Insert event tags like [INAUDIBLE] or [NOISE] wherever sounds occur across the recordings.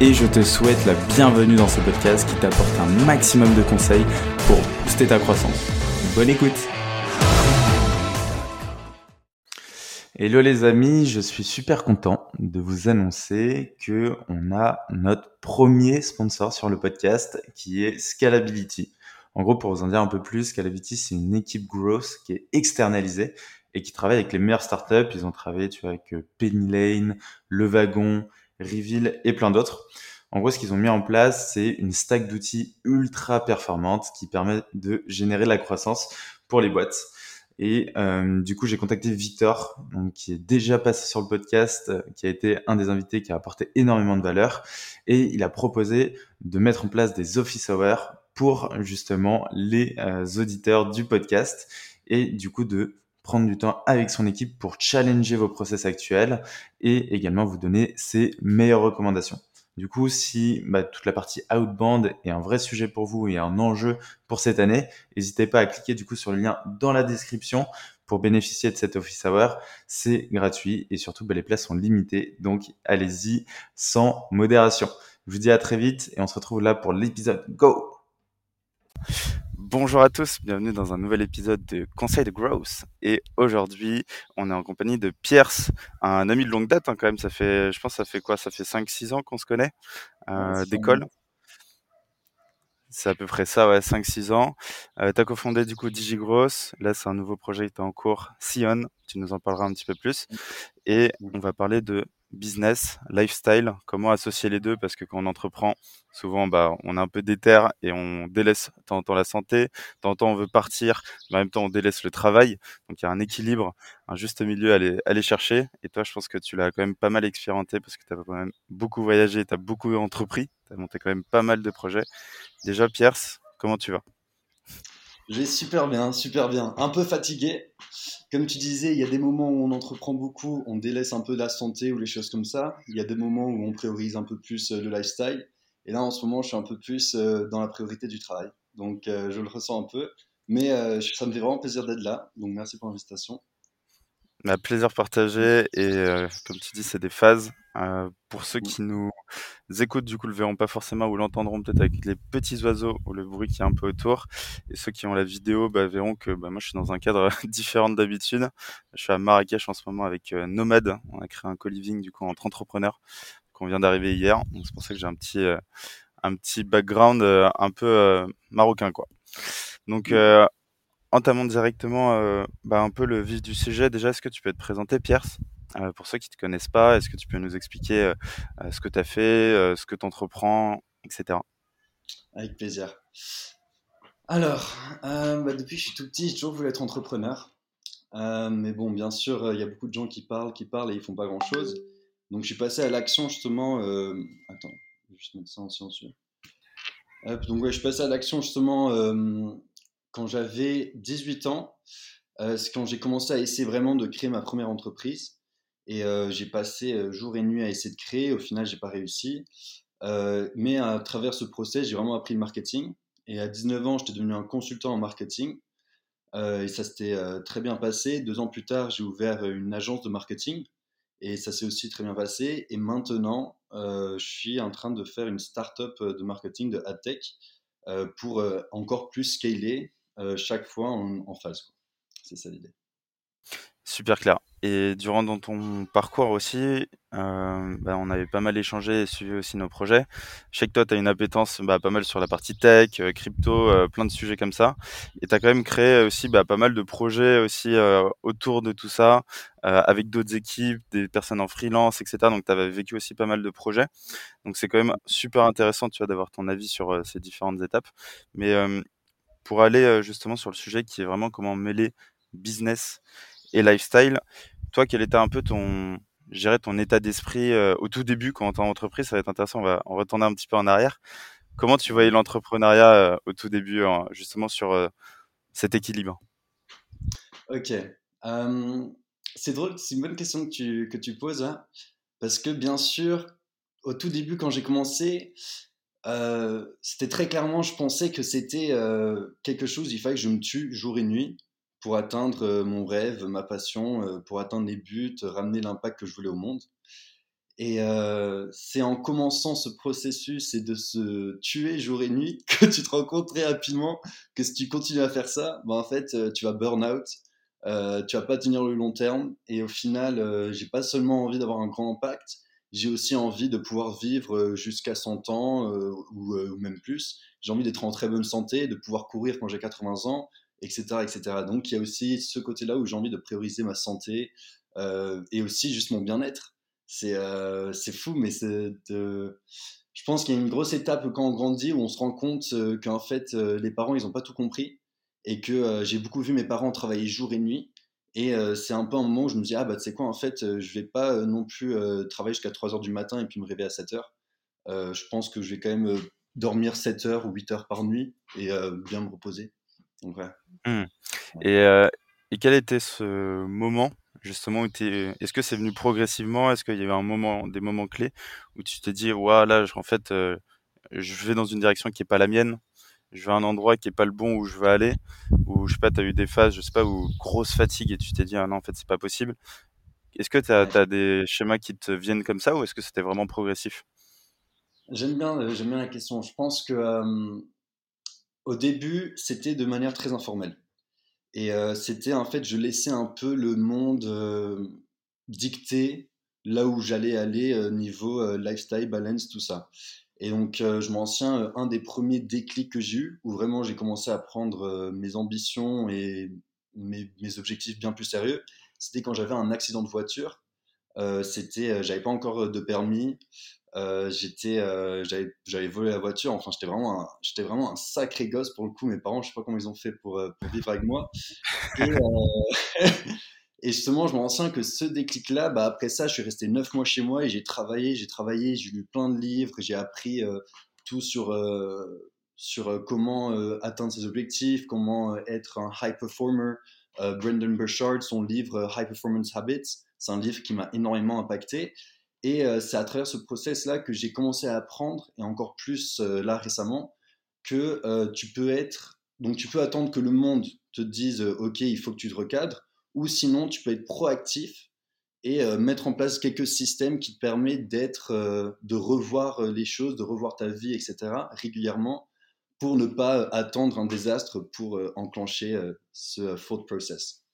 et je te souhaite la bienvenue dans ce podcast qui t'apporte un maximum de conseils pour booster ta croissance. Bonne écoute Hello les amis, je suis super content de vous annoncer que on a notre premier sponsor sur le podcast qui est Scalability. En gros, pour vous en dire un peu plus, Scalability, c'est une équipe growth qui est externalisée et qui travaille avec les meilleures startups. Ils ont travaillé avec Penny Lane, Le Wagon, Reveal et plein d'autres. En gros, ce qu'ils ont mis en place, c'est une stack d'outils ultra performante qui permet de générer de la croissance pour les boîtes. Et euh, du coup, j'ai contacté Victor, donc, qui est déjà passé sur le podcast, euh, qui a été un des invités qui a apporté énormément de valeur. Et il a proposé de mettre en place des office hours pour justement les euh, auditeurs du podcast et du coup de prendre du temps avec son équipe pour challenger vos process actuels et également vous donner ses meilleures recommandations. Du coup, si bah, toute la partie outbound est un vrai sujet pour vous et un enjeu pour cette année, n'hésitez pas à cliquer du coup sur le lien dans la description pour bénéficier de cet office hour. C'est gratuit et surtout bah, les places sont limitées, donc allez-y sans modération. Je vous dis à très vite et on se retrouve là pour l'épisode. Go Bonjour à tous, bienvenue dans un nouvel épisode de Conseil de Growth. Et aujourd'hui, on est en compagnie de Pierce, un ami de longue date hein, quand même. Ça fait, je pense, ça fait quoi? Ça fait 5-6 ans qu'on se connaît euh, d'école? C'est à peu près ça, ouais, 5-6 ans. Euh, tu as cofondé du coup DigiGross. Là, c'est un nouveau projet qui est en cours, Sion. Tu nous en parleras un petit peu plus. Et on va parler de business, lifestyle, comment associer les deux? Parce que quand on entreprend, souvent bah, on est un peu déter et on délaisse temps la santé, temps on veut partir, mais en même temps on délaisse le travail. Donc il y a un équilibre, un juste milieu à aller, aller chercher. Et toi, je pense que tu l'as quand même pas mal expérimenté parce que tu as quand même beaucoup voyagé, tu as beaucoup entrepris, tu as monté quand même pas mal de projets. Déjà, Pierce, comment tu vas? Je vais super bien, super bien. Un peu fatigué. Comme tu disais, il y a des moments où on entreprend beaucoup, on délaisse un peu la santé ou les choses comme ça. Il y a des moments où on priorise un peu plus euh, le lifestyle. Et là, en ce moment, je suis un peu plus euh, dans la priorité du travail. Donc, euh, je le ressens un peu. Mais ça me fait vraiment plaisir d'être là. Donc, merci pour l'invitation. Un bah, plaisir partagé et comme tu dis, c'est des phases. Pour ceux qui nous écoutent, du coup, le verront pas forcément ou l'entendront peut-être avec les petits oiseaux ou le bruit qui est un peu autour. Et ceux qui ont la vidéo bah, verront que bah, moi, je suis dans un cadre [LAUGHS] différent d'habitude. Je suis à Marrakech en ce moment avec Nomade. On a créé un co-living du coup entre entrepreneurs qu'on vient d'arriver hier. Donc c'est pour ça que j'ai un petit un petit background un peu marocain quoi. Donc mmh entamons directement euh, bah, un peu le vif du sujet. Déjà, est-ce que tu peux te présenter, Pierre euh, Pour ceux qui ne te connaissent pas, est-ce que tu peux nous expliquer euh, ce que tu as fait, ce que tu entreprends, etc. Avec plaisir. Alors, bah, depuis que je suis tout petit, j'ai toujours voulu être entrepreneur. mais bon, bien sûr, il y a beaucoup de gens qui parlent, qui parlent et ils font pas grand-chose. Donc, je suis passé à l'action justement. Attends, je vais juste mettre ça en silencieux. donc, ouais, je suis passé à l'action justement quand j'avais 18 ans, euh, c'est quand j'ai commencé à essayer vraiment de créer ma première entreprise. Et j'ai passé jour et nuit à essayer de créer. Au final, j'ai pas réussi. mais à travers ce process, j'ai vraiment appris le marketing. Et à 19 ans, j'étais devenu un consultant en marketing. et ça s'était très bien passé. Deux ans plus tard, j'ai ouvert une agence de marketing. Et ça s'est aussi très bien passé. Et maintenant, je suis en train de faire une start-up de marketing de AdTech pour encore plus scaler chaque fois en, phase. C'est ça l'idée. Super clair. Et durant ton parcours aussi, euh, bah, on avait pas mal échangé et suivi aussi nos projets. Je sais que toi, tu as une appétence bah, pas mal sur la partie tech, euh, crypto, plein de sujets comme ça. Et tu as quand même créé aussi bah, pas mal de projets aussi autour de tout ça, avec d'autres équipes, des personnes en freelance, etc. Donc tu avais vécu aussi pas mal de projets. Donc c'est quand même super intéressant tu d'avoir ton avis sur ces différentes étapes. Mais pour aller justement sur le sujet qui est vraiment comment mêler business et lifestyle. Toi, quel était un peu ton, ton état d'esprit au tout début quand tu en entreprise? Ça va être intéressant. On va, retourner un petit peu en arrière. Comment tu voyais l'entrepreneuriat au tout début, justement sur cet équilibre? Ok. c'est drôle, c'est une bonne question que tu, que tu poses, hein, parce que bien sûr, au tout début, quand j'ai commencé, c'était très clairement, je pensais que c'était quelque chose, il fallait que je me tue jour et nuit pour atteindre mon rêve, ma passion, pour atteindre les buts, ramener l'impact que je voulais au monde. Et c'est en commençant ce processus et de se tuer jour et nuit que tu te rends compte très rapidement que si tu continues à faire ça, ben en fait, tu vas burn out, euh, tu vas pas tenir le long terme. Et au final, j'ai pas seulement envie d'avoir un grand impact, j'ai aussi envie de pouvoir vivre jusqu'à 100 ans ou, ou, même plus. J'ai envie d'être en très bonne santé, de pouvoir courir quand j'ai 80 ans, etc.. Donc il y a aussi ce côté-là où j'ai envie de prioriser ma santé euh, et aussi juste mon bien-être. C'est euh, fou, mais c'est je pense qu'il y a une grosse étape quand on grandit où on se rend compte euh, qu'en fait euh, les parents ils n'ont pas tout compris et que j'ai beaucoup vu mes parents travailler jour et nuit. Et c'est un peu un moment où je me dis, ah bah tu sais quoi, en fait, je vais pas non plus travailler jusqu'à 3 heures du matin et puis me réveiller à 7 heures. je pense que je vais quand même dormir 7 heures ou 8 heures par nuit et bien me reposer. Mmh. Et, euh, et quel était ce moment justement où est-ce que c'est venu progressivement? Est-ce qu'il y avait un moment, des moments clés où tu t'es dit, ouais, là, en fait, euh, je vais dans une direction qui est pas la mienne, je vais à un endroit qui est pas le bon où je veux aller, ou je sais pas, tu as eu des phases, je sais pas, où grosse fatigue et tu t'es dit, ah non, en fait, c'est pas possible. Est-ce que tu as, des schémas qui te viennent comme ça ou est-ce que c'était vraiment progressif? J'aime bien, euh, j'aime bien la question. Je pense que au début, c'était de manière très informelle. Et euh, c'était en fait, je laissais un peu le monde euh, dicter là où j'allais aller euh, niveau lifestyle, balance, tout ça. Et donc, je m'en souviens, un des premiers déclics que j'ai eu, où vraiment j'ai commencé à prendre mes ambitions et mes, mes, objectifs bien plus sérieux, c'était quand j'avais un accident de voiture. c'était, j'avais pas encore de permis. Euh, j'étais, euh, j'avais, volé la voiture. Enfin, j'étais vraiment, un, j'étais vraiment un sacré gosse pour le coup. Mes parents, je sais pas comment ils ont fait pour, euh, vivre avec moi. Et, [LAUGHS] et, justement, je me rends que ce déclic-là, bah, après ça, je suis resté neuf mois chez moi et j'ai travaillé, j'ai travaillé, j'ai lu plein de livres, j'ai appris tout sur sur comment atteindre ses objectifs, comment être un high performer. Brendan Burchard, son livre High Performance Habits, c'est un livre qui m'a énormément impacté. Et euh, c'est à travers ce process-là que j'ai commencé à apprendre, et encore plus euh, là récemment, que euh, tu peux être, donc tu peux attendre que le monde te dise, ok, il faut que tu te recadres, ou sinon tu peux être proactif et mettre en place quelques systèmes qui te permettent de revoir les choses, de revoir ta vie, etc. régulièrement pour ne pas attendre un désastre pour enclencher ce thought process.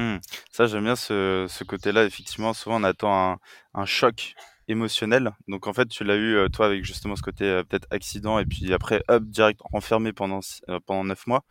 Mmh. Ça, j'aime bien ce, ce côté-là. Effectivement, souvent, on attend un, un choc émotionnel. Donc, en fait, tu l'as eu, euh, toi, avec justement ce côté euh, peut-être accident, et puis après, hop, direct enfermé pendant, euh, pendant 9 mois.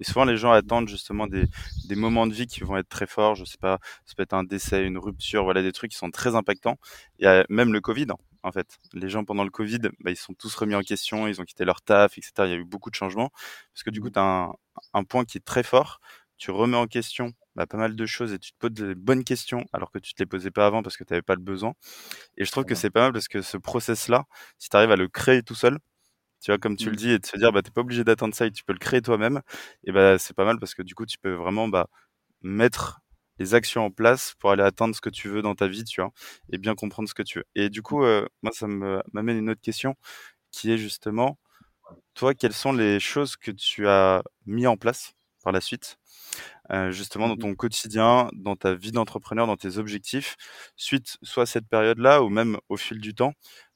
Et souvent, les gens attendent justement des, des moments de vie qui vont être très forts. Je sais pas, ça peut être un décès, une rupture, voilà, des trucs qui sont très impactants. Il y a même le Covid, en fait. Les gens, pendant le Covid, bah, ils sont tous remis en question, ils ont quitté leur taf, etc. Il y a eu beaucoup de changements. Parce que du coup, tu as un, un point qui est très fort. Tu remets en question bah, pas mal de choses et tu te poses des bonnes questions alors que tu te les posais pas avant parce que tu n'avais pas le besoin. Et je trouve que c'est pas mal parce que ce process-là, si tu arrives à le créer tout seul, tu vois, comme tu le mmh. dis, et de se dire, bah, t'es pas obligé d'attendre ça et tu peux le créer toi-même, et bah, c'est pas mal parce que du coup, tu peux vraiment bah, mettre les actions en place pour aller atteindre ce que tu veux dans ta vie, tu vois, et bien comprendre ce que tu veux. Et du coup, euh, moi, ça m'amène une autre question qui est justement, toi, quelles sont les choses que tu as mis en place par la suite euh, justement dans mmh ton quotidien, dans ta vie d'entrepreneur, dans tes objectifs, suite soit à cette période-là ou même au fil du temps,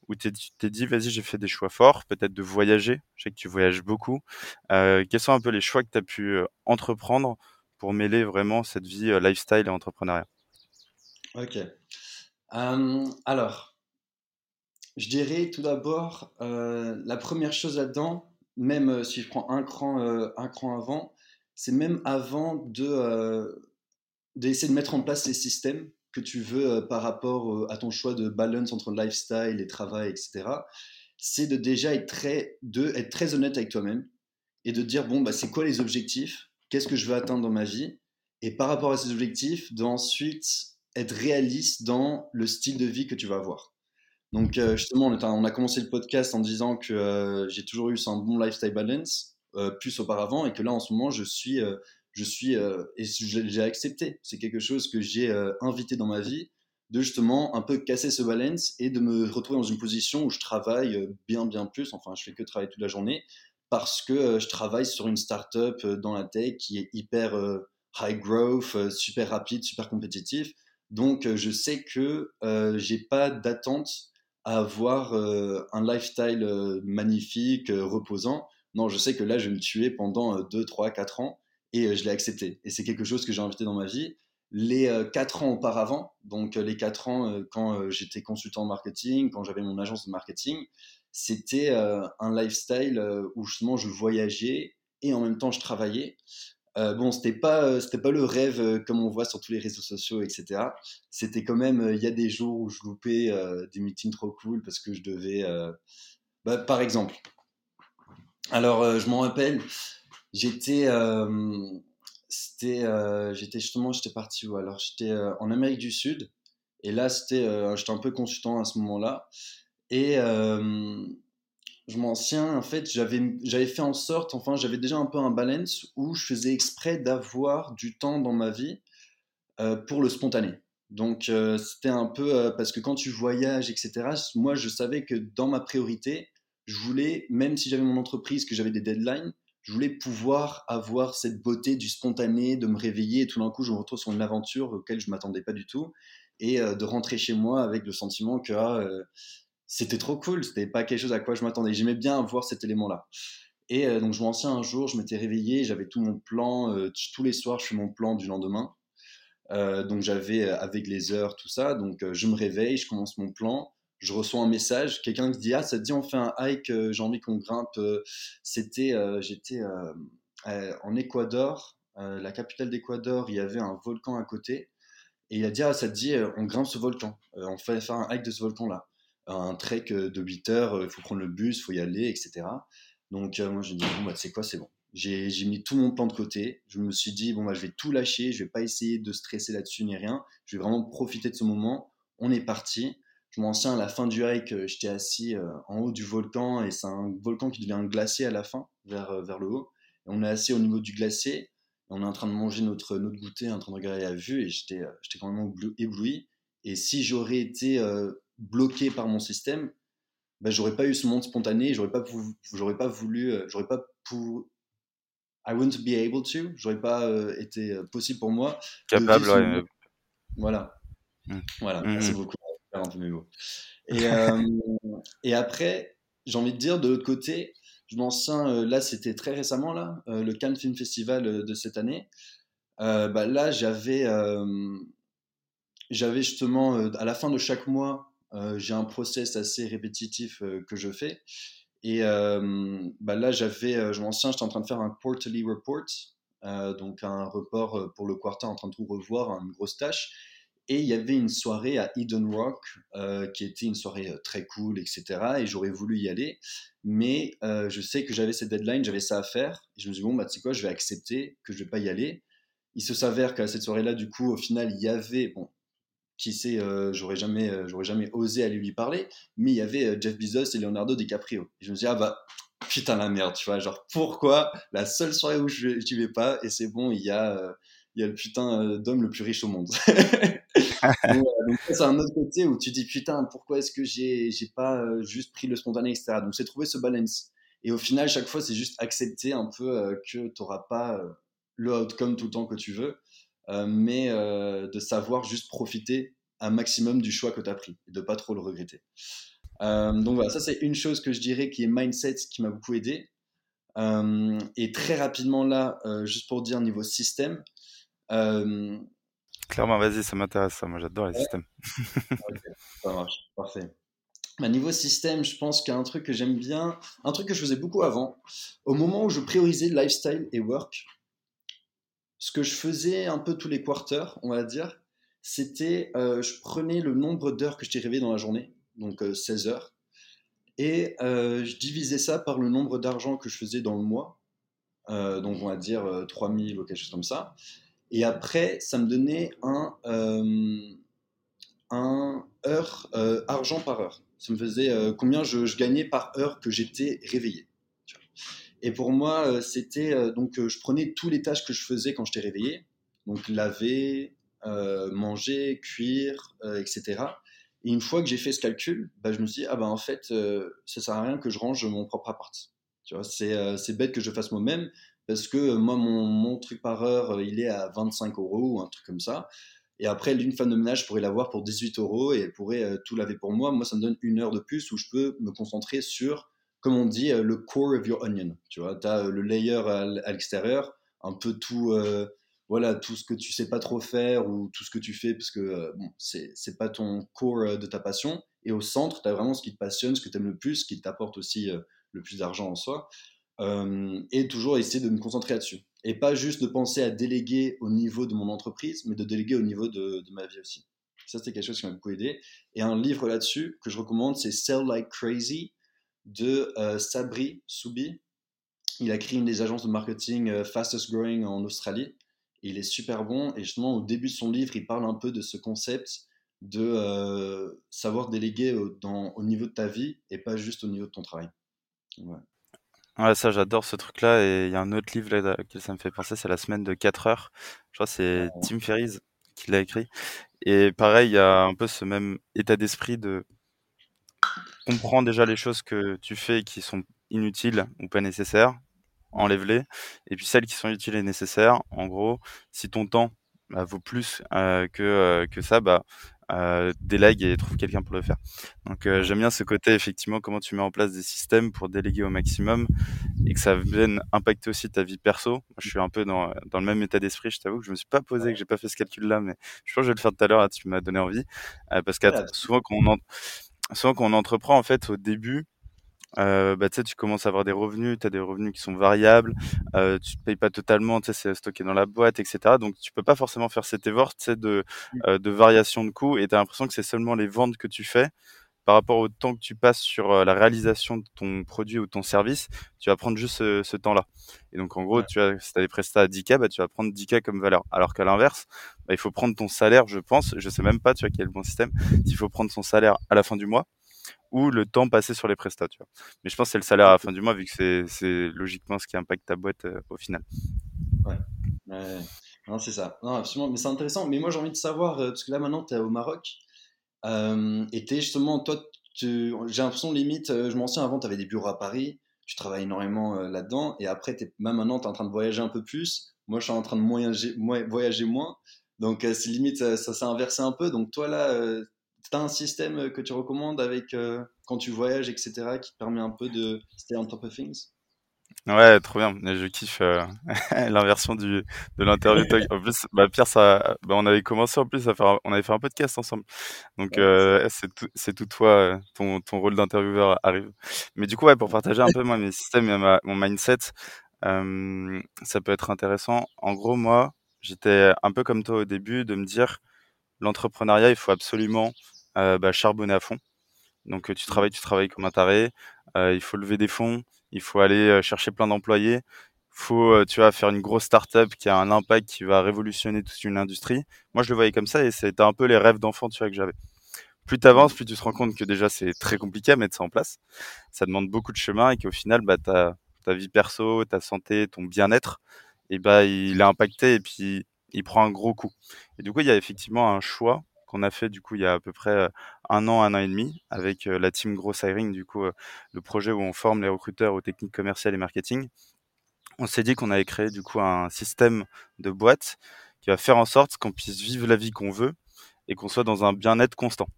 où tu t'es dit, vas-y, j'ai fait des choix forts, peut-être de voyager, je sais que tu voyages beaucoup. Euh, quels sont un peu les choix que tu as pu entreprendre pour mêler vraiment cette vie lifestyle et entrepreneuriat? Ok. alors, je dirais tout d'abord, la première chose là-dedans, même si je prends un cran, un cran avant, c'est même avant de euh, d'essayer de mettre en place les systèmes que tu veux euh, par rapport euh, à ton choix de balance entre lifestyle et travail, etc. C'est de déjà être très, de être très honnête avec toi-même et de dire bon bah c'est quoi les objectifs, qu'est-ce que je veux atteindre dans ma vie, et par rapport à ces objectifs, d'ensuite être réaliste dans le style de vie que tu vas avoir. Donc justement, on a commencé le podcast en disant que j'ai toujours eu un bon lifestyle balance, plus auparavant, et que là en ce moment, je suis, je suis, et j'ai accepté. C'est quelque chose que j'ai invité dans ma vie, de justement un peu casser ce balance et de me retrouver dans une position où je travaille bien bien plus. Enfin, je fais que travailler toute la journée parce que je travaille sur une startup dans la tech qui est hyper high growth, super rapide, super compétitif. Donc, je sais que j'ai pas d'attente à avoir un lifestyle magnifique, reposant. Non, je sais que là, je vais me tuer pendant 2, 3, 4 ans et je l'ai accepté. Et c'est quelque chose que j'ai invité dans ma vie. Les 4 ans auparavant, donc les 4 ans quand j'étais consultant marketing, quand j'avais mon agence de marketing, c'était un lifestyle où justement je voyageais et en même temps je travaillais. Euh, bon, c'était pas, euh, c'était pas le rêve euh, comme on voit sur tous les réseaux sociaux, etc. C'était quand même, il y a des jours où je loupais des meetings trop cool parce que je devais, bah, par exemple. Alors, je m'en rappelle, j'étais, c'était, j'étais justement, j'étais parti où? Alors, j'étais en Amérique du Sud et là, c'était, j'étais un peu consultant à ce moment-là et je m'en souviens, en fait, j'avais, j'avais fait en sorte, enfin, j'avais déjà un peu un balance où je faisais exprès d'avoir du temps dans ma vie euh, pour le spontané. Donc, euh, c'était un peu euh, parce que quand tu voyages, etc., moi, je savais que dans ma priorité, je voulais, même si j'avais mon entreprise, que j'avais des deadlines, je voulais pouvoir avoir cette beauté du spontané, de me réveiller et tout d'un coup, je me retrouve sur une aventure auquel je m'attendais pas du tout et de rentrer chez moi avec le sentiment que ah, c'était trop cool. C'était pas quelque chose à quoi je m'attendais. J'aimais bien voir cet élément-là. Et euh, donc, je m'en souviens un jour, je m'étais réveillé, j'avais tout mon plan. Euh, tous les soirs, je fais mon plan du lendemain. Euh, donc, j'avais avec les heures, tout ça. Donc, je me réveille, je commence mon plan. Je reçois un message, quelqu'un qui dit Ah, ça te dit, on fait un hike, j'ai envie qu'on grimpe. C'était, j'étais en Équateur, la capitale d'Équateur, il y avait un volcan à côté. Et il a dit Ah, ça te dit, on grimpe ce volcan. on fait faire un hike de ce volcan-là un trek euh, de 8 heures, il euh, faut prendre le bus, il faut y aller, etc. Donc euh, moi je dis bon bah c'est quoi c'est bon. J'ai mis tout mon plan de côté. Je me suis dit bon bah je vais tout lâcher, je vais pas essayer de stresser là-dessus ni rien. Je vais vraiment profiter de ce moment. On est parti. Je m'en souviens à la fin du hike, j'étais assis en haut du volcan et c'est un volcan qui devient un glacier à la fin vers vers le haut. Et on est assis au niveau du glacier. on est en train de manger notre, notre goûter, en train de regarder la vue, et j'étais, j'étais quand même ébloui. Et si j'aurais été bloqué par mon système, ben, j'aurais pas eu ce monde spontané, j'aurais pas, j'aurais pas voulu, euh, j'aurais pas pour, I wouldn't be able to, j'aurais pas euh, été euh, possible pour moi. Capable, ouais. Voilà. Mmh. Voilà, merci mmh. beaucoup. Un peu mes Et, euh, [LAUGHS] et après, j'ai envie de dire, de l'autre côté, je m'en souviens, là, c'était très récemment, là, le Cannes Film Festival de cette année. bah, là, j'avais, j'avais justement, à la fin de chaque mois, euh, j'ai un process assez répétitif euh, que je fais. Et euh, bah là, j'avais, je m'en souviens, j'étais en train de faire un quarterly report, donc un report pour le quarter, en train de tout revoir, une grosse tâche. Et il y avait une soirée à Eden Rock qui était une soirée très cool, etc. Et j'aurais voulu y aller. Mais je sais que j'avais cette deadline, j'avais ça à faire. Et je me suis dit, bon, bah, tu sais quoi, je vais accepter que je vais pas y aller. Il se s'avère qu'à cette soirée-là, du coup, au final, il y avait, bon, qui sait, euh, j'aurais jamais, euh, j'aurais jamais osé aller lui parler, mais il y avait euh, Jeff Bezos et Leonardo DiCaprio. Et je me suis dit, ah bah, putain la merde, tu vois, genre pourquoi la seule soirée où je n'y vais pas, et c'est bon, il y a, il y a le putain d'homme le plus riche au monde. [LAUGHS] donc, c'est un autre côté où tu dis, putain, pourquoi est-ce que j'ai, j'ai pas juste pris le spontané, etc. Donc c'est trouver ce balance. Et au final, chaque fois, c'est juste accepter un peu que tu n'auras pas le outcome tout le temps que tu veux. Euh, mais euh, de savoir juste profiter un maximum du choix que tu as pris et de pas trop le regretter. Euh, donc voilà, ça c'est une chose que je dirais qui est mindset qui m'a beaucoup aidé. et très rapidement là, juste pour dire niveau système. Clairement, vas-y, ça m'intéresse ça. Moi, j'adore les systèmes. ça marche, parfait. Bah, niveau système, je pense qu'il y a un truc que j'aime bien, un truc que je faisais beaucoup avant. Au moment où je priorisais lifestyle et work, ce que je faisais un peu tous les quarters, on va dire, c'était euh, je prenais le nombre d'heures que je rêvé dans la journée, donc 16 euh, heures, et euh, je divisais ça par le nombre d'argent que je faisais dans le mois, donc on va dire 3000 ou quelque chose comme ça. Et après, ça me donnait un, un heure, euh, argent par heure. Ça me faisait euh, combien je, gagnais par heure que j'étais réveillé. Et pour moi, euh, c'était euh, donc je prenais tous les tâches que je faisais quand j'étais réveillé, donc laver, manger, cuire, etc. Et une fois que j'ai fait ce calcul, bah, je me suis dit, ah ben en fait, euh, ça sert à rien que je range mon propre appart. Tu vois, euh, c'est bête que je fasse moi-même parce que euh, moi, mon, mon, truc par heure, il est à 25 euros ou un truc comme ça. Et après, une femme de ménage pourrait l'avoir pour 18 euros et elle pourrait tout laver pour moi. Moi, ça me donne une heure de plus où je peux me concentrer sur, comme on dit, le core of your onion. Tu vois, tu as le layer à l'extérieur, un peu tout voilà tout ce que tu sais pas trop faire ou tout ce que tu fais parce que euh, bon, c'est pas ton core euh, de ta passion et au centre tu as vraiment ce qui te passionne ce que tu aimes le plus ce qui t'apporte aussi euh, le plus d'argent en soi et toujours essayer de me concentrer là-dessus et pas juste de penser à déléguer au niveau de mon entreprise mais de déléguer au niveau de, ma vie aussi ça c'était quelque chose qui m'a beaucoup aidé et un livre là-dessus que je recommande c'est Sell Like Crazy de Sabri Soubi il a créé une des agences de marketing fastest growing en Australie il est super bon. Et justement, au début de son livre, il parle un peu de ce concept de euh, savoir déléguer au, au niveau de ta vie et pas juste au niveau de ton travail. Ouais. Ouais, ça j'adore ce truc-là. Et il y a un autre livre là, que ça me fait penser, c'est La semaine de 4 heures. Je crois que c'est Tim Ferriss qui l'a écrit. Et pareil, il y a un peu ce même état d'esprit de comprendre déjà les choses que tu fais qui sont inutiles ou pas nécessaires enlève-les. Et puis celles qui sont utiles et nécessaires, en gros, si ton temps bah, vaut plus euh, que, euh, que ça, bah, euh, délègue et trouve quelqu'un pour le faire. Donc euh, j'aime bien ce côté, effectivement, comment tu mets en place des systèmes pour déléguer au maximum et que ça vienne impacter aussi ta vie perso. Moi, je suis un peu dans, dans le même état d'esprit, je t'avoue que je me suis pas posé, que j'ai pas fait ce calcul-là, mais je pense que je vais le faire tout à l'heure, tu m'as donné envie. parce que souvent, quand on, en... souvent quand on entreprend, en fait, au début, euh, bah, tu commences à avoir des revenus, tu as des revenus qui sont variables, euh, tu te payes pas totalement, tu sais, c'est stocké dans la boîte, etc. Donc tu peux pas forcément faire cet effort de, mmh. euh, de variation de coûts et tu as l'impression que c'est seulement les ventes que tu fais par rapport au temps que tu passes sur euh, la réalisation de ton produit ou ton service, tu vas prendre juste ce, ce temps-là. Et donc en gros, tu as, si tu as des prestats à 10K, bah, tu vas prendre 10K comme valeur. Alors qu'à l'inverse, bah, il faut prendre ton salaire, je pense, je sais même pas, tu vois, quel est le bon système, s'il faut prendre son salaire à la fin du mois ou le temps passé sur les prestats. Mais je pense que c'est le salaire à la fin du mois, vu que c'est logiquement ce qui impacte ta boîte euh, au final. Ouais, non, c'est ça. Non, absolument. Mais c'est intéressant. Mais moi, j'ai envie de savoir, euh, parce que là, maintenant, tu es au Maroc, euh, et tu justement, toi, j'ai l'impression, limite, je m'en souviens avant, tu avais des bureaux à Paris, tu travailles énormément là-dedans, et après, es, même maintenant, tu es en train de voyager un peu plus. Moi, je suis en train de voyager, voyager moins. Donc, c'est limite, ça s'est inversé un peu. Donc, toi, là, tu as un système que tu recommandes avec euh, quand tu voyages, etc., qui te permet un peu de stay on top of things? Ouais, trop bien. Je kiffe euh, [LAUGHS] l'inversion du de l'interview. [LAUGHS] en plus, bah, Pierre, ça, bah, on avait commencé en plus à faire, on avait fait un podcast ensemble. Donc euh, c'est tout, c'est tout toi, ton, ton rôle d'intervieweur arrive. Mais du coup, ouais, pour partager un peu moi mes systèmes et ma, mon mindset, ça peut être intéressant. En gros, moi, j'étais un peu comme toi au début, de me dire l'entrepreneuriat, il faut absolument euh, bah, charbonner à fond. Donc tu mmh. travailles, tu travailles comme un taré. Euh, il faut lever des fonds, il faut aller euh, chercher plein d'employés. Faut, tu vas faire une grosse start-up qui a un impact qui va révolutionner toute une industrie. Moi, je le voyais comme ça et c'était un peu les rêves d'enfant, tu vois, que j'avais. Plus tu avances, plus tu te rends compte que déjà c'est très compliqué à mettre ça en place. Ça demande beaucoup de chemin et qu'au final, bah, ta, ta vie perso, ta santé, ton bien-être, et bah, il est impacté et puis il prend un gros coup. Et du coup, il y a effectivement un choix qu'on a fait du coup il y a à peu près un an, un an et demi avec la team Gross Hiring, du coup le projet où on forme les recruteurs aux techniques commerciales et marketing. On s'est dit qu'on allait créer du coup un système de boîte qui va faire en sorte qu'on puisse vivre la vie qu'on veut et qu'on soit dans un bien-être constant.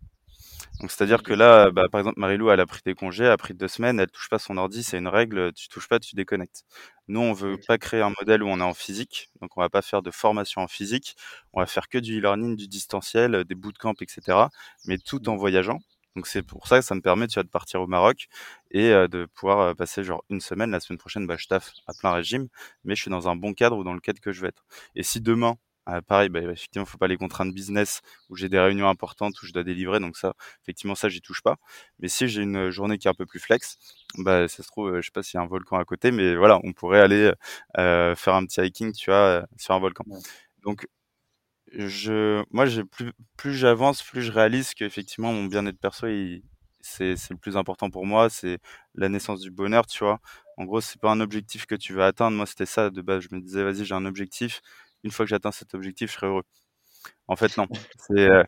Donc c'est-à-dire que là, bah, par exemple, Marilou, elle a pris des congés, elle a pris deux semaines, elle touche pas son ordi, c'est une règle, tu touches pas, tu déconnectes. Nous, on veut pas créer un modèle où on est en physique, donc on va pas faire de formation en physique, on va faire que du e-learning, du distanciel, des bootcamps, etc. Mais tout en voyageant. Donc c'est pour ça que ça me permet, tu vois, de partir au Maroc et euh, de pouvoir euh, passer genre une semaine. La semaine prochaine, bah, je taffe à plein régime, mais je suis dans un bon cadre ou dans le cadre que je veux être. Et si demain ah, pareil, bah, effectivement, faut pas les contraintes business où j'ai des réunions importantes où je dois délivrer, donc ça, effectivement, ça, j'y touche pas. Mais si j'ai une journée qui est un peu plus flex, bah, ça se trouve, euh, je sais pas s'il y a un volcan à côté, mais voilà, on pourrait aller euh, faire un petit hiking, tu vois, sur un volcan. Donc, je, moi, j'ai plus, plus j'avance, plus je réalise qu'effectivement, mon bien-être perso, c'est, c'est le plus important pour moi. C'est la naissance du bonheur, tu vois. En gros, c'est pas un objectif que tu veux atteindre. Moi, c'était ça de base. Je me disais, vas-y, j'ai un objectif. Une fois que j'atteins cet objectif, je serai heureux. En fait, non. C'est, euh,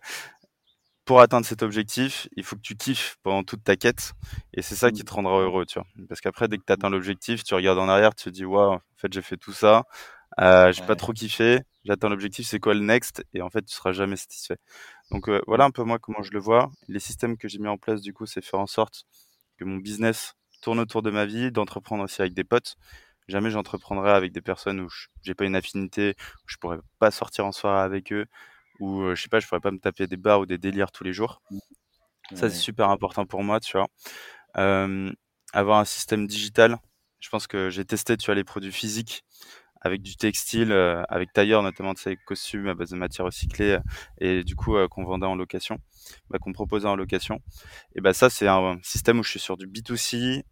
pour atteindre cet objectif, il faut que tu kiffes pendant toute ta quête. Et c'est ça qui te rendra heureux, tu vois. Parce qu'après, dès que tu atteins l'objectif, tu regardes en arrière, tu te dis, waouh, en fait, j'ai fait tout ça. Euh, j'ai pas trop kiffé. J'atteins l'objectif, c'est quoi le next? Et en fait, tu seras jamais satisfait. Donc euh, voilà un peu moi comment je le vois. Les systèmes que j'ai mis en place, du coup, c'est faire en sorte que mon business tourne autour de ma vie, d'entreprendre aussi avec des potes. Jamais j'entreprendrai avec des personnes où j'ai pas une affinité, où je pourrais pas sortir en soirée avec eux, ou euh, je sais pas, je pourrais pas me taper des bars ou des délires tous les jours. Ça, c'est super important pour moi, tu vois. avoir un système digital. Je pense que j'ai testé, tu vois, les produits physiques avec du textile, euh, avec tailleur notamment de ces costumes à base de matière recyclée euh, et du coup qu'on vendait en location, bah, qu'on proposait en location. Et bah ça c'est un système où je suis sur du B2C,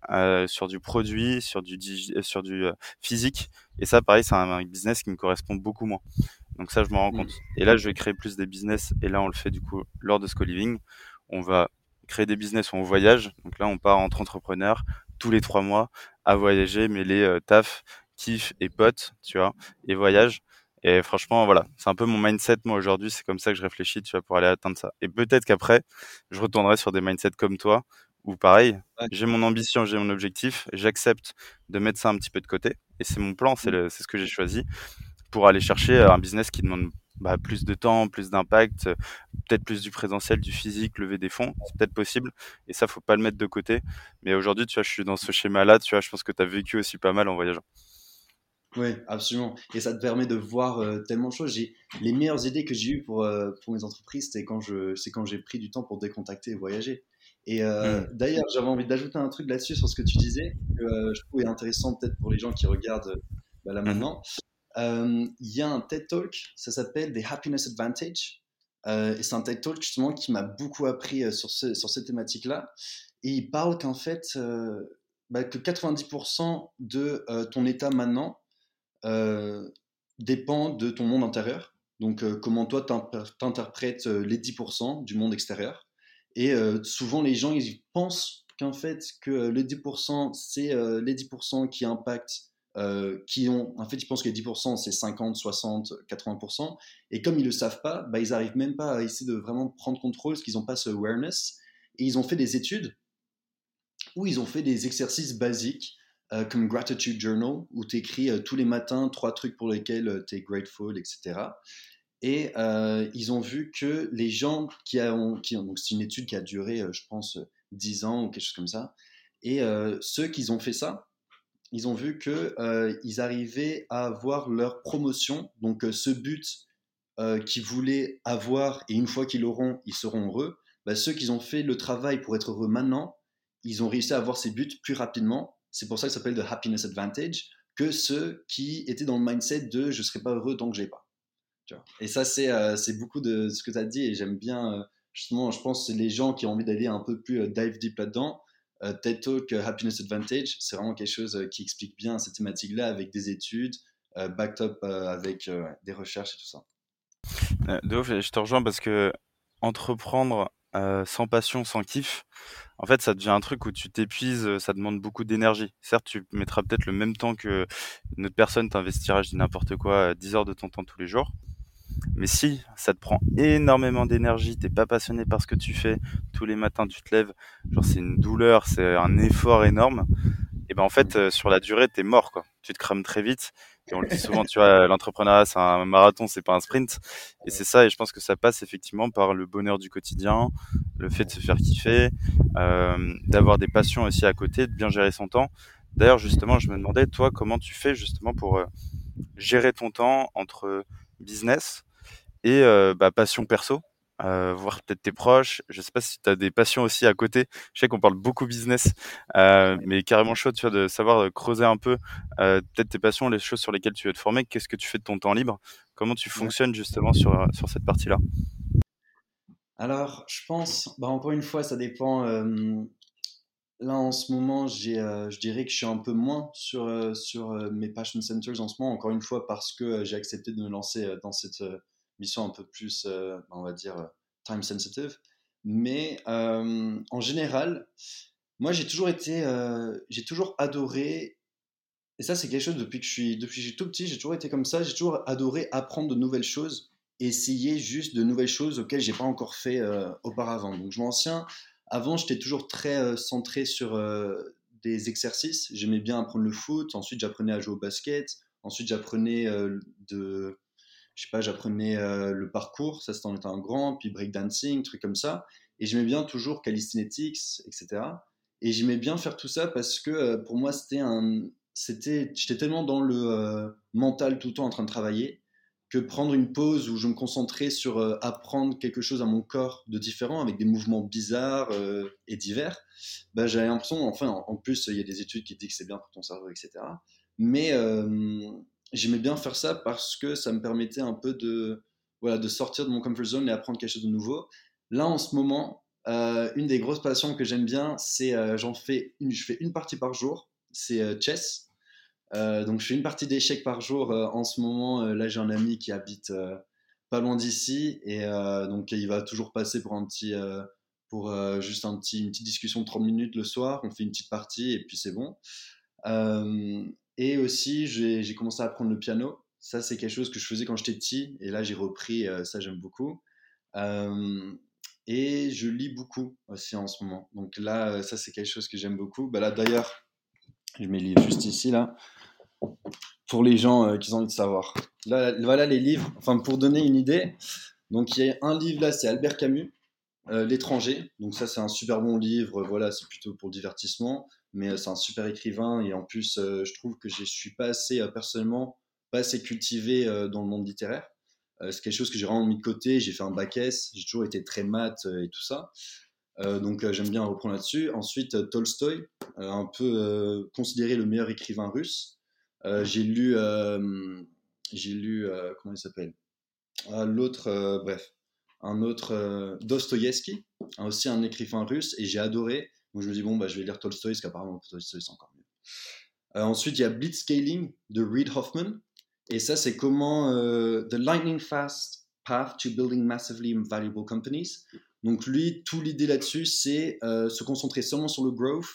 sur du produit, sur du sur du physique. Et ça pareil c'est un, business qui me correspond beaucoup moins. Donc ça, je m'en rends mmh. compte. Et là, je vais créer plus des business. Et là, on le fait du coup lors de ce co-living. On va créer des business où on voyage. Donc là, on part entre entrepreneurs tous les trois mois à voyager, mêler euh, taf, kiff et potes, tu vois, et voyage. Et franchement, voilà, c'est un peu mon mindset, moi, aujourd'hui. C'est comme ça que je réfléchis, tu vois, pour aller atteindre ça. Et peut-être qu'après, je retournerai sur des mindsets comme toi, ou pareil, j'ai mon ambition, j'ai mon objectif, j'accepte de mettre ça un petit peu de côté. Et c'est mon plan, c'est mmh. ce que j'ai choisi pour aller chercher un business qui demande bah, plus de temps, plus d'impact, peut-être plus du présentiel, du physique, lever des fonds, c'est peut-être possible. Et ça, faut pas le mettre de côté. Mais aujourd'hui, tu vois, je suis dans ce schéma-là, tu vois, je pense que tu as vécu aussi pas mal en voyageant. Oui, absolument. Et ça te permet de voir euh, tellement de choses. Les meilleures idées que j'ai eues pour, euh, pour mes entreprises, c'est quand je, c'est quand j'ai pris du temps pour décontacter et voyager. Et euh, mmh. d'ailleurs, j'avais envie d'ajouter un truc là-dessus sur ce que tu disais, que je trouvais intéressant peut-être pour les gens qui regardent bah, là mmh maintenant. Il y a un TED Talk, ça s'appelle The Happiness Advantage. Et c'est un TED Talk justement qui m'a beaucoup appris sur, ce, sur cette thématique-là. Et il parle qu'en fait, bah, que 90% de ton état maintenant dépend de ton monde intérieur. Donc, comment toi t'interprètes les 10% du monde extérieur. Et souvent, les gens, ils pensent qu'en fait, que les 10%, c'est les 10% qui impactent euh, qui ont, en fait, ils pensent que 10%, c'est 50, 60, 80%. Et comme ils le savent pas, bah, ils arrivent même pas à essayer de vraiment prendre contrôle parce qu'ils n'ont pas ce awareness. Et ils ont fait des études où ils ont fait des exercices basiques euh, comme Gratitude Journal, où tu écris euh, tous les matins trois trucs pour lesquels tu es grateful, etc. Et ils ont vu que les gens qui ont, donc c'est une étude qui a duré, je pense, 10 ans ou quelque chose comme ça, et ceux qui ont fait ça, ils ont vu qu'ils euh, arrivaient à avoir leur promotion, donc euh, ce but euh, qu'ils voulaient avoir, et une fois qu'ils l'auront, ils seront heureux. Bah, ceux qui ont fait le travail pour être heureux maintenant, ils ont réussi à avoir ces buts plus rapidement. C'est pour ça ça s'appelle le happiness advantage que ceux qui étaient dans le mindset de je ne serai pas heureux tant que je n'ai pas. Et ça, c'est beaucoup de ce que tu as dit, et j'aime bien, justement, je pense les gens qui ont envie d'aller un peu plus dive deep là-dedans euh, TED Talk euh, Happiness Advantage, c'est vraiment quelque chose euh, qui explique bien cette thématique-là avec des études, backed up avec des recherches et tout ça. de ouf, je te rejoins parce que entreprendre sans passion, sans kiff, en fait, ça devient un truc où tu t'épuises, ça demande beaucoup d'énergie. Certes, tu mettras peut-être le même temps que une autre personne t'investira, je dis n'importe quoi, 10 heures de ton temps tous les jours. Mais si ça te prend énormément d'énergie, t'es pas passionné par ce que tu fais, tous les matins tu te lèves, genre c'est une douleur, c'est un effort énorme, et ben en fait euh, sur la durée t'es mort quoi. Tu te crames très vite. On le dit souvent, tu vois, l'entrepreneuriat c'est un marathon, c'est pas un sprint. Et c'est ça, et je pense que ça passe effectivement par le bonheur du quotidien, le fait de se faire kiffer, euh, d'avoir des passions aussi à côté, de bien gérer son temps. D'ailleurs justement, je me demandais toi comment tu fais justement pour euh, gérer ton temps entre business et euh, bah, passion perso, euh, voir peut-être tes proches. Je sais pas si tu as des passions aussi à côté. Je sais qu'on parle beaucoup business, euh, mais carrément chaud, tu vois, de savoir creuser un peu peut-être tes passions, les choses sur lesquelles tu veux te former. Qu'est-ce que tu fais de ton temps libre? Comment tu fonctionnes justement sur, sur cette partie-là? Alors, je pense, bah, encore une fois, ça dépend. Là, en ce moment, je dirais que je suis un peu moins sur, sur mes passion centers en ce moment, encore une fois, parce que j'ai accepté de me lancer dans cette missions un peu plus, on va dire, time sensitive. Mais en général, moi, j'ai toujours été, j'ai toujours adoré et ça, c'est quelque chose depuis que je suis, depuis que je tout petit, j'ai toujours été comme ça. J'ai toujours adoré apprendre de nouvelles choses, essayer juste de nouvelles choses auxquelles j'ai pas encore fait euh, auparavant. Donc, je m'en souviens. Avant, j'étais toujours très euh, centré sur euh, des exercices. J'aimais bien apprendre le foot. Ensuite, j'apprenais à jouer au basket. Ensuite, j'apprenais de, je sais pas, j'apprenais le parcours. Ça, c'était en étant grand. Puis breakdancing, trucs comme ça. Et j'aimais bien toujours calisthenics, etc. Et j'aimais bien faire tout ça parce que pour moi, c'était un, c'était, j'étais tellement dans le euh, mental tout le temps en train de travailler que prendre une pause où je me concentrais sur euh, apprendre quelque chose à mon corps de différent avec des mouvements bizarres euh, et divers, bah, j'avais l'impression, enfin, en, plus, il y a des études qui disent que c'est bien pour ton cerveau, etc. Mais j'aimais bien faire ça parce que ça me permettait un peu de, voilà, de sortir de mon comfort zone et apprendre quelque chose de nouveau. Là, en ce moment, une des grosses passions que j'aime bien, c'est j'en fais je fais une partie par jour, c'est chess. Euh, donc je fais une partie d'échecs par jour euh, en ce moment. Euh, là j'ai un ami qui habite pas loin d'ici et donc il va toujours passer pour un petit pour juste un petit, une petite discussion de 30 minutes le soir. On fait une petite partie et puis c'est bon. Et aussi j'ai commencé à apprendre le piano. Ça c'est quelque chose que je faisais quand j'étais petit et là j'ai repris. ça j'aime beaucoup. et je lis beaucoup aussi en ce moment. Donc là, ça c'est quelque chose que j'aime beaucoup. Bah là d'ailleurs, je mets les livres juste ici là pour les gens euh, qui ont envie de savoir. Là, voilà les livres. Enfin, pour donner une idée, donc il y a un livre là, c'est Albert Camus, euh, L'étranger. Donc ça, c'est un super bon livre. Voilà, c'est plutôt pour le divertissement, mais euh, c'est un super écrivain et en plus, je trouve que je suis pas assez personnellement pas assez cultivé dans le monde littéraire. c'est quelque chose que j'ai vraiment mis de côté. J'ai fait un bac S. J'ai toujours été très maths et tout ça. donc j'aime bien reprendre là-dessus. Ensuite, Tolstoy, un peu considéré le meilleur écrivain russe. Euh, j'ai lu, euh, j'ai lu, euh, comment il s'appelle? Ah, L'autre, bref, un autre, Dostoïevski, aussi un écrivain russe, et j'ai adoré. Donc je me dis, bon, bah, je vais lire Tolstoy, parce qu'apparemment Tolstoy, c'est encore mieux. ensuite, il y a Blitzscaling de Reid Hoffman. Et ça, c'est comment The Lightning Fast Path to Building Massively Valuable Companies. Donc lui, tout l'idée là-dessus, c'est se concentrer seulement sur le growth.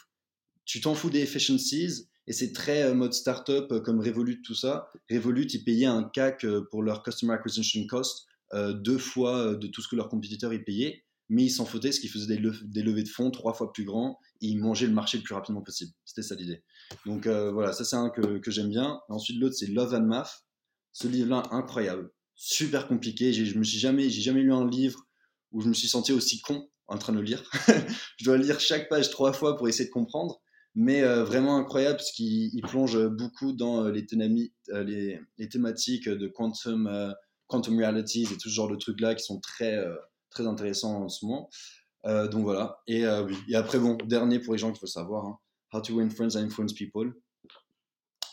Tu t'en fous des efficiencies et c'est très euh, mode startup euh, comme Revolut, tout ça. Revolut, ils payaient un CAC euh, pour leur Customer Acquisition Cost deux fois de tout ce que leurs compétiteurs y payaient, mais ils s'en foutaient parce qu'ils faisaient des, levées de fonds trois fois plus grands et ils mangeaient le marché le plus rapidement possible. C'était ça l'idée. Donc voilà, ça c'est un que, j'aime bien. Ensuite, l'autre c'est Love and Math. Ce livre-là, incroyable, super compliqué. Je me suis jamais, j'ai jamais lu un livre où je me suis senti aussi con en train de le lire. [LAUGHS] je dois lire chaque page trois fois pour essayer de comprendre mais euh, vraiment incroyable parce qu'il plonge beaucoup dans euh, les, euh, les, les, thématiques de quantum, quantum realities et tout ce genre de trucs-là qui sont très, très intéressants en ce moment. donc voilà. Et, oui. et après, bon, dernier pour les gens qui veulent savoir, hein. How to Win Friends and Influence People.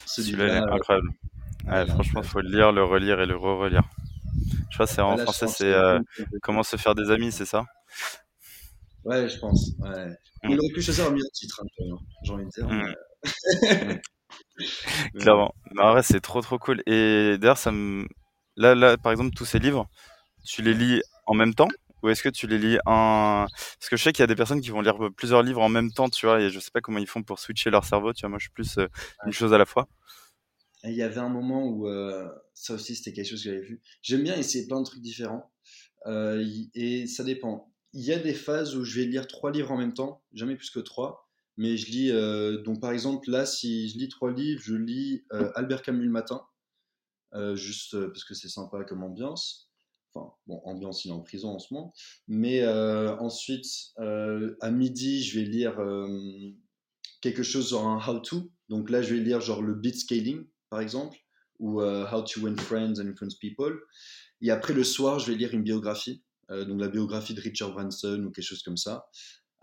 Celui-là est incroyable. franchement, il faut le lire, le relire et le re-relire. Je crois que c'est en français, c'est Comment se faire des amis, c'est ça? Ouais, je pense. Ouais. Mm. Il aurait pu choisir un meilleur titre, hein, j'ai envie de dire. Mm. [LAUGHS] [LAUGHS] Clairement. En vrai, c'est trop trop cool. Et d'ailleurs, ça me... là, là, par exemple, tous ces livres, tu les lis en même temps? Ou est-ce que tu les lis un Parce que je sais qu'il y a des personnes qui vont lire plusieurs livres en même temps, tu vois, et je sais pas comment ils font pour switcher leur cerveau, tu vois. Moi, je suis plus euh, une chose à la fois. il y avait un moment où euh, ça aussi, c'était quelque chose que j'avais vu. J'aime bien essayer plein de trucs différents, euh, et ça dépend il y a des phases où je vais lire trois livres en même temps, jamais plus que trois. Mais je lis, donc par exemple, là, si je lis trois livres, je lis Albert Camus le matin, juste parce que c'est sympa comme ambiance. Enfin, bon, ambiance, il est en prison en ce moment. Mais ensuite, à midi, je vais lire quelque chose sur un how-to. Donc là, je vais lire genre le beat scaling, par exemple, ou How to Win Friends and Influence People. Et après, le soir, je vais lire une biographie. Euh, donc la biographie de Richard Branson ou quelque chose comme ça.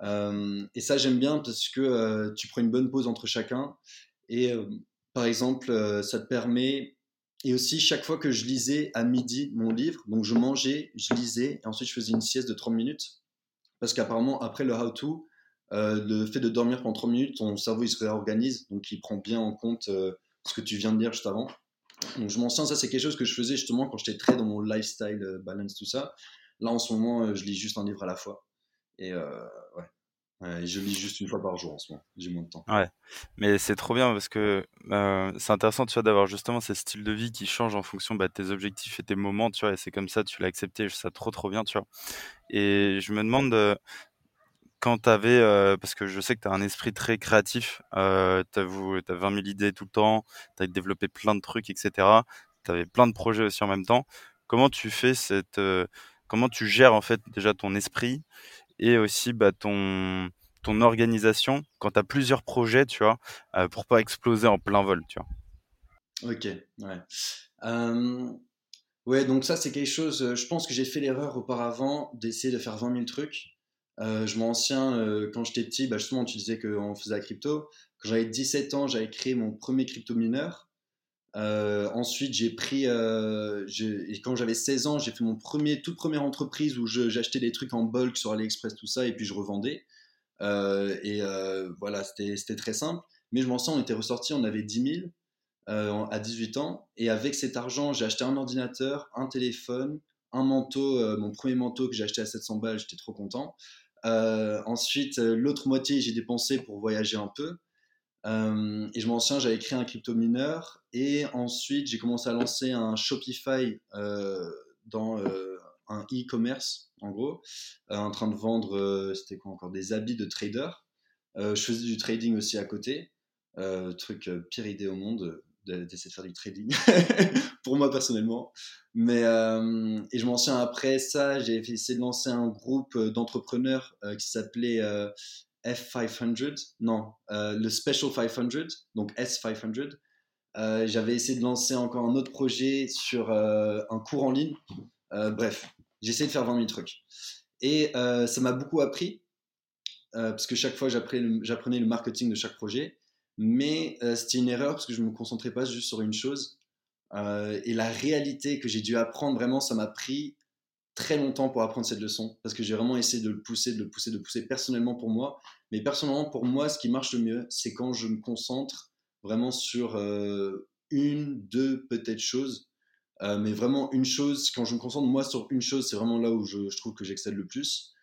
Euh, et ça, j'aime bien parce que euh, tu prends une bonne pause entre chacun. Et par exemple, ça te permet. Et aussi, chaque fois que je lisais à midi mon livre, donc je mangeais, je lisais, et ensuite je faisais une sieste de 30 minutes. Parce qu'apparemment, après le how-to, le fait de dormir pendant 30 minutes, ton cerveau il se réorganise, donc il prend bien en compte ce que tu viens de dire juste avant. Donc je m'en sens, ça c'est quelque chose que je faisais justement quand j'étais très dans mon lifestyle euh, balance, tout ça. Là en ce moment, euh, je lis juste un livre à la fois. Et euh, je lis juste une fois par jour en ce moment. J'ai moins de temps. Ouais, mais c'est trop bien parce que c'est intéressant, tu vois, d'avoir justement ces styles de vie qui changent en fonction bah, de tes objectifs et tes moments, tu vois, et c'est comme ça, tu l'as accepté, je ça trop trop bien, tu vois. Et je me demande, quand tu avais, parce que je sais que tu as un esprit très créatif, euh, tu as, 20 000 idées tout le temps, tu as développé plein de trucs, etc. Tu avais plein de projets aussi en même temps. Comment tu fais cette. comment tu gères en fait déjà ton esprit et aussi bah, ton, ton organisation quand tu as plusieurs projets, tu vois, euh, pour pas exploser en plein vol, tu vois. Ok, ouais. ouais, donc ça, c'est quelque chose. Je pense que j'ai fait l'erreur auparavant d'essayer de faire 20 000 trucs. Euh, je m'en souviens, euh, quand j'étais petit, bah justement, tu disais qu'on faisait la crypto. Quand j'avais 17 ans, j'avais créé mon premier crypto-mineur. Euh, ensuite, j'ai pris, et quand j'avais 16 ans, j'ai fait mon premier, toute première entreprise où j'achetais des trucs en bulk sur AliExpress, tout ça, et puis je revendais. et voilà, c'était très simple. Mais je m'en sens, on était ressorti, on avait 10 000 à 18 ans. Et avec cet argent, j'ai acheté un ordinateur, un téléphone, un manteau, mon premier manteau que j'ai acheté à 700 balles, j'étais trop content. Euh, ensuite, euh, l'autre moitié, j'ai dépensé pour voyager un peu. Euh, et je m'en souviens, j'avais créé un crypto mineur. Et ensuite, j'ai commencé à lancer un Shopify dans un e-commerce, en gros, en train de vendre, c'était quoi encore, des habits de trader. je faisais du trading aussi à côté. truc pire idée au monde d'essayer de faire du trading [LAUGHS] pour moi personnellement mais euh, et je m'en souviens après ça j'ai essayé de lancer un groupe euh, d'entrepreneurs euh, qui s'appelait F500 non le Special 500 donc S500 j'avais essayé de lancer encore un autre projet sur un cours en ligne. Bref j'ai essayé de faire 20 000 trucs. Et ça m'a beaucoup appris parce que chaque fois j'apprenais le marketing de chaque projet. Mais euh, c'était une erreur parce que je ne me concentrais pas juste sur une chose. Euh, et la réalité que j'ai dû apprendre, vraiment, ça m'a pris très longtemps pour apprendre cette leçon. Parce que j'ai vraiment essayé de le pousser, de le pousser, de pousser personnellement pour moi. Mais personnellement, pour moi, ce qui marche le mieux, c'est quand je me concentre vraiment sur euh, une, deux, peut-être choses. mais vraiment une chose, quand je me concentre moi sur une chose, c'est vraiment là où je, trouve que j'excelle le plus.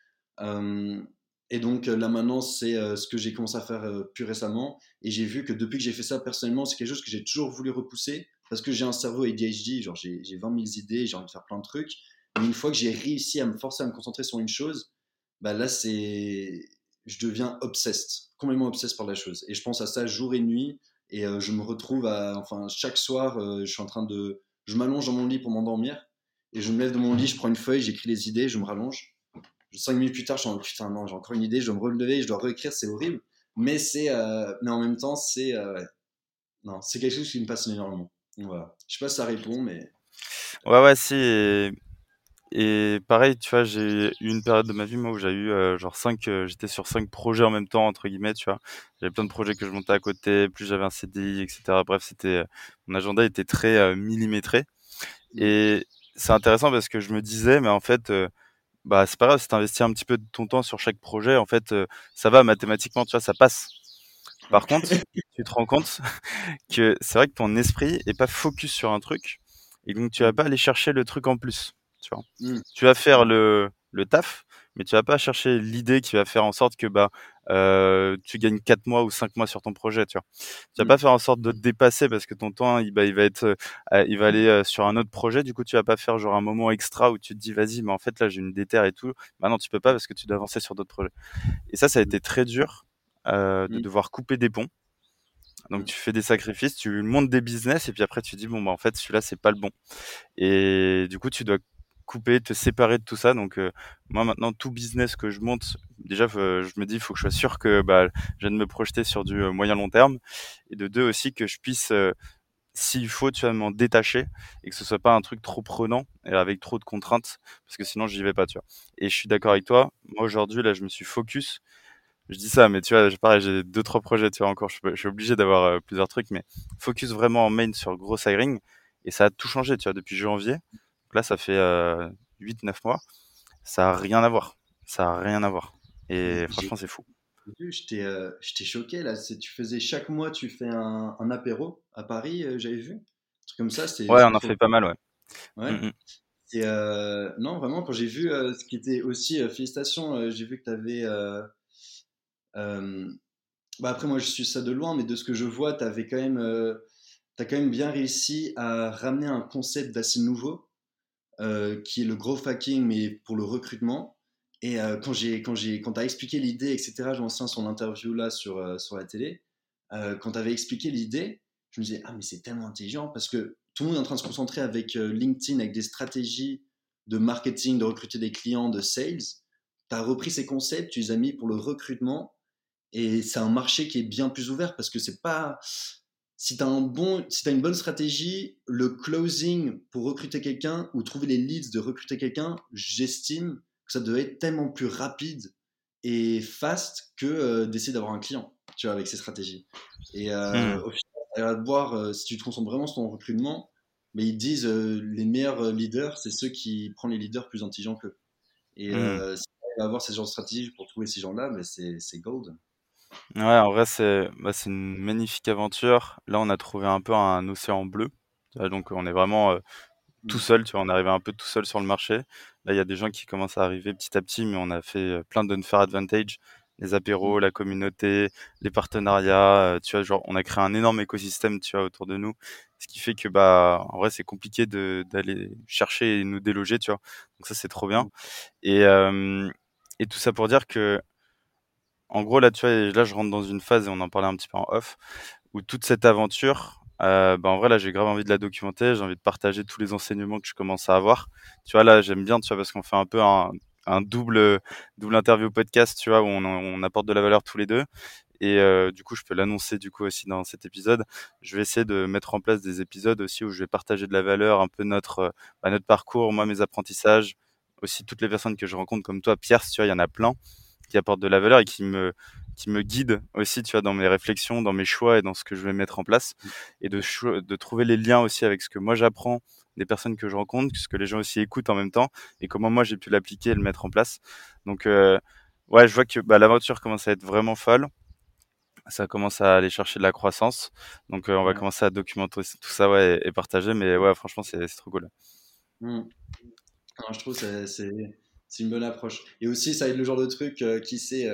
Et donc là maintenant, c'est ce que j'ai commencé à faire plus récemment. Et j'ai vu que depuis que j'ai fait ça personnellement, c'est quelque chose que j'ai toujours voulu repousser parce que j'ai un cerveau ADHD, genre j'ai 20 000 idées, j'ai envie de faire plein de trucs. Mais une fois que j'ai réussi à me forcer à me concentrer sur une chose, bah là c'est, je deviens obsessed, complètement obsessed par la chose. Et je pense à ça jour et nuit. Et je me retrouve à, enfin chaque soir, je suis en train de, je m'allonge dans mon lit pour m'endormir. Et je me lève de mon lit, je prends une feuille, j'écris les idées, je me rallonge. Cinq minutes plus tard, je suis en putain, non, j'ai encore une idée, je dois me relever, je dois réécrire, c'est horrible. Mais c'est, euh, mais en même temps, c'est, euh, non, c'est quelque chose qui me passionne énormément. Voilà. Je sais pas si ça répond, mais. Ouais, ouais, si. Et, pareil, tu vois, j'ai eu une période de ma vie moi où j'ai eu euh, genre cinq, j'étais sur cinq projets en même temps entre guillemets, tu vois. J'avais plein de projets que je montais à côté, plus j'avais un CDI, etc. Bref, c'était mon agenda était très millimétré. Mmh. Et c'est intéressant parce que je me disais, mais en fait bah c'est pas grave, si t'investis un petit peu de ton temps sur chaque projet, en fait, euh, ça va mathématiquement, tu vois, ça passe. Par contre, [LAUGHS] tu te rends compte que c'est vrai que ton esprit est pas focus sur un truc, et donc tu vas pas aller chercher le truc en plus, tu vois. Mmh. Tu vas faire le, le taf, mais tu vas pas chercher l'idée qui va faire en sorte que bah euh, tu gagnes 4 mois ou 5 mois sur ton projet, tu vois. Tu vas mmh. pas faire en sorte de te dépasser parce que ton temps il, bah, il va être euh, il va aller euh, sur un autre projet, du coup tu vas pas faire genre un moment extra où tu te dis vas-y mais en fait là j'ai une déterre et tout. Bah non, tu peux pas parce que tu dois avancer sur d'autres projets. Et ça ça a été très dur de mmh. devoir couper des ponts. Donc mmh. tu fais des sacrifices, tu montes des business et puis après tu dis bon bah en fait celui-là c'est pas le bon. Et du coup tu dois couper, te séparer de tout ça. Donc euh, moi maintenant tout business que je monte, déjà je me dis il faut que je sois sûr que bah, je viens de me projeter sur du euh, moyen long terme et de deux aussi que je puisse euh, s'il faut tu vas m'en détacher et que ce soit pas un truc trop prenant et avec trop de contraintes parce que sinon j'y vais pas tu vois. Et je suis d'accord avec toi. Moi aujourd'hui là je me suis focus je dis ça, mais tu vois, pareil, j'ai deux, trois projets, tu vois, encore, je, suis obligé d'avoir plusieurs trucs, mais focus vraiment en main sur gros hiring, et ça a tout changé, tu vois, depuis janvier là, ça fait 8-9 euh, mois. Ça a rien à voir. Ça a rien à voir. Et franchement, c'est fou. Euh, j'étais choqué là. Tu faisais chaque mois, tu fais un, apéro à Paris, euh, j'avais vu? trucs comme ça. Ouais, on en fait pas mal, ouais. Ouais. Mm, mm. Et euh, non, vraiment, quand j'ai vu ce qui était aussi, félicitations, j'ai vu que tu avais. bah après, moi, je suis ça de loin, mais de ce que je vois, tu avais quand même. as quand même bien réussi à ramener un concept d'assez nouveau, qui est le growth hacking, mais pour le recrutement. Et quand j'ai quand j'ai quand as expliqué l'idée, etc., j'en sais son interview là sur sur la télé. quand tu avais expliqué l'idée, je me disais ah mais c'est tellement intelligent parce que tout le monde est en train de se concentrer avec euh, LinkedIn, avec des stratégies de marketing, de recruter des clients, de sales. Tu as repris ces concepts, tu les as mis pour le recrutement. Et c'est un marché qui est bien plus ouvert parce que c'est pas. Si tu as, un bon, si as une bonne stratégie, le closing pour recruter quelqu'un ou trouver les leads de recruter quelqu'un, j'estime que ça doit être tellement plus rapide et fast que euh, d'essayer d'avoir un client, tu vois, avec ces stratégies. Et euh, hmm. au final, à voir euh, si tu te concentres vraiment sur ton recrutement, mais ils disent euh, les meilleurs euh, leaders, c'est ceux qui prennent les leaders plus intelligents qu'eux. Et mmh. si tu avoir ces genres de stratégies pour trouver ces gens-là, mais c'est gold. Ouais, en vrai, bah, c'est une magnifique aventure. Là, on a trouvé un peu un océan bleu. Donc, on est vraiment tout mmh. seul, tu vois, on est arrivé un peu tout seul sur le marché. Là, il y a des gens qui commencent à arriver petit à petit, mais on a fait plein d'unfair advantage les apéros, mmh. la communauté, les partenariats, euh, tu vois, genre on a créé un énorme écosystème, tu vois, autour de nous, ce qui fait que bah en vrai c'est compliqué d'aller chercher et nous déloger, tu vois. Donc ça c'est trop bien. Mmh. Et et tout ça pour dire que en gros là tu vois, là je rentre dans une phase et on en parlait un petit peu en off où toute cette aventure euh, bah en vrai là j'ai grave envie de la documenter, j'ai envie de partager tous les enseignements que je commence à avoir. Tu vois là j'aime bien tu vois parce qu'on fait un peu un un double, double interview podcast, tu vois, où on, on apporte de la valeur tous les deux. Et euh, du coup, je peux l'annoncer du coup aussi dans cet épisode. Je vais essayer de mettre en place des épisodes aussi où je vais partager de la valeur, un peu notre, bah, notre parcours, moi, mes apprentissages, aussi toutes les personnes que je rencontre comme toi, Pierre, tu vois, il y en a plein qui apportent de la valeur et qui me, qui me guident aussi, tu vois, dans mes réflexions, dans mes choix et dans ce que je vais mettre en place. Et de, de trouver les liens aussi avec ce que moi j'apprends des personnes que je rencontre, ce que les gens aussi écoutent en même temps, et comment moi j'ai pu l'appliquer et le mettre en place. Donc, euh, ouais, je vois que bah, l'aventure commence à être vraiment folle. Ça commence à aller chercher de la croissance. Donc, euh, on va commencer à documenter tout ça ouais, et, partager. Mais ouais, franchement, c'est trop cool. Mmh. je trouve que c'est une bonne approche. Et aussi, ça aide le genre de truc euh, qui sait,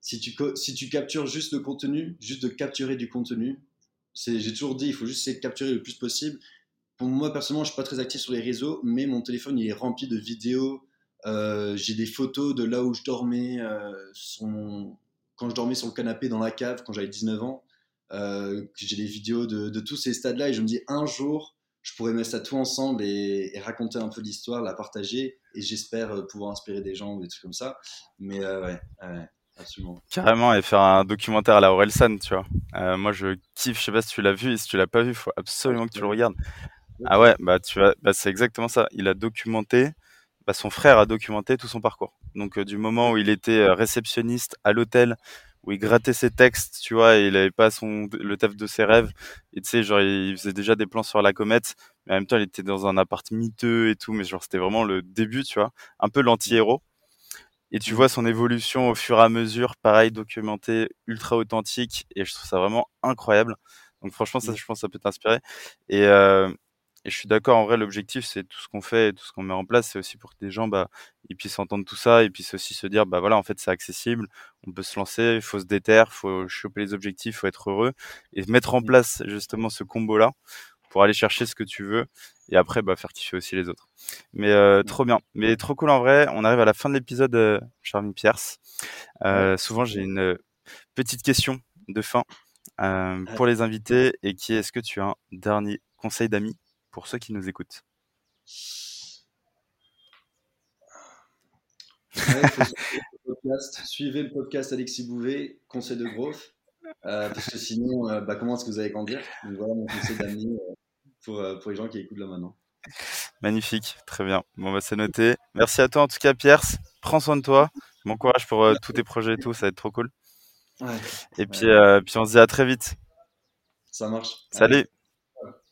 si, tu, si tu captures juste le contenu, juste de capturer du contenu, j'ai toujours dit, il faut juste essayer de capturer le plus possible moi, personnellement, je suis pas très actif sur les réseaux, mais mon téléphone, il est rempli de vidéos. Euh, j'ai des photos de là où je dormais, euh, quand je dormais sur le canapé dans la cave, quand j'avais 19 ans. Euh, j'ai des vidéos de, tous ces stades-là et je me dis un jour, je pourrais mettre ça tout ensemble et, raconter un peu l'histoire, la partager et j'espère pouvoir inspirer des gens ou des trucs comme ça. Mais ouais, absolument. Carrément, et faire un documentaire à la Orelsan, tu vois. moi, je kiffe, je sais pas si tu l'as vu, et si tu l'as pas vu, il faut absolument que tu le regardes. Ah ouais, bah tu bah c'est exactement ça. Il a documenté, bah son frère a documenté tout son parcours. Donc euh, du moment où il était euh, réceptionniste à l'hôtel, où il grattait ses textes, tu vois, et il avait pas son le taf de ses rêves. Et tu sais, genre il faisait déjà des plans sur la comète, mais en même temps il était dans un appart miteux et tout, mais genre c'était vraiment le début, tu vois, un peu l'anti-héros. Et tu vois son évolution au fur et à mesure, pareil, documenté, ultra authentique, et je trouve ça vraiment incroyable. Donc franchement, ça, je pense, ça peut t'inspirer. Et, euh, et je suis d'accord, en vrai, l'objectif, c'est tout ce qu'on fait et tout ce qu'on met en place, c'est aussi pour que des gens, bah, ils puissent entendre tout ça et puissent aussi se dire, bah voilà, en fait, c'est accessible, on peut se lancer, il faut se déterre, il faut choper les objectifs, il faut être heureux et mettre en mmh. place justement ce combo-là pour aller chercher ce que tu veux et après, bah, faire kiffer aussi les autres. Mais euh, mmh. trop bien, mais trop cool en vrai. On arrive à la fin de l'épisode, euh, Charmy Pierce. Euh, souvent, j'ai une petite question de fin euh, pour les invités et qui est, est-ce que tu as un dernier conseil d'amis pour ceux qui nous écoutent Suivez le podcast Alexis Bouvet, conseil de growth. Euh, parce que sinon, euh, bah, comment est-ce que vous allez grandir? Donc voilà mon conseil d'amis euh, pour, pour, les gens qui écoutent là maintenant. Magnifique, très bien. Bon, bah, c'est noté. Merci à toi en tout cas, Pierre. Prends soin de toi. Bon courage pour tous tes projets et tout, ça va être trop cool. et puis, puis on se dit à très vite. Ça marche. Salut.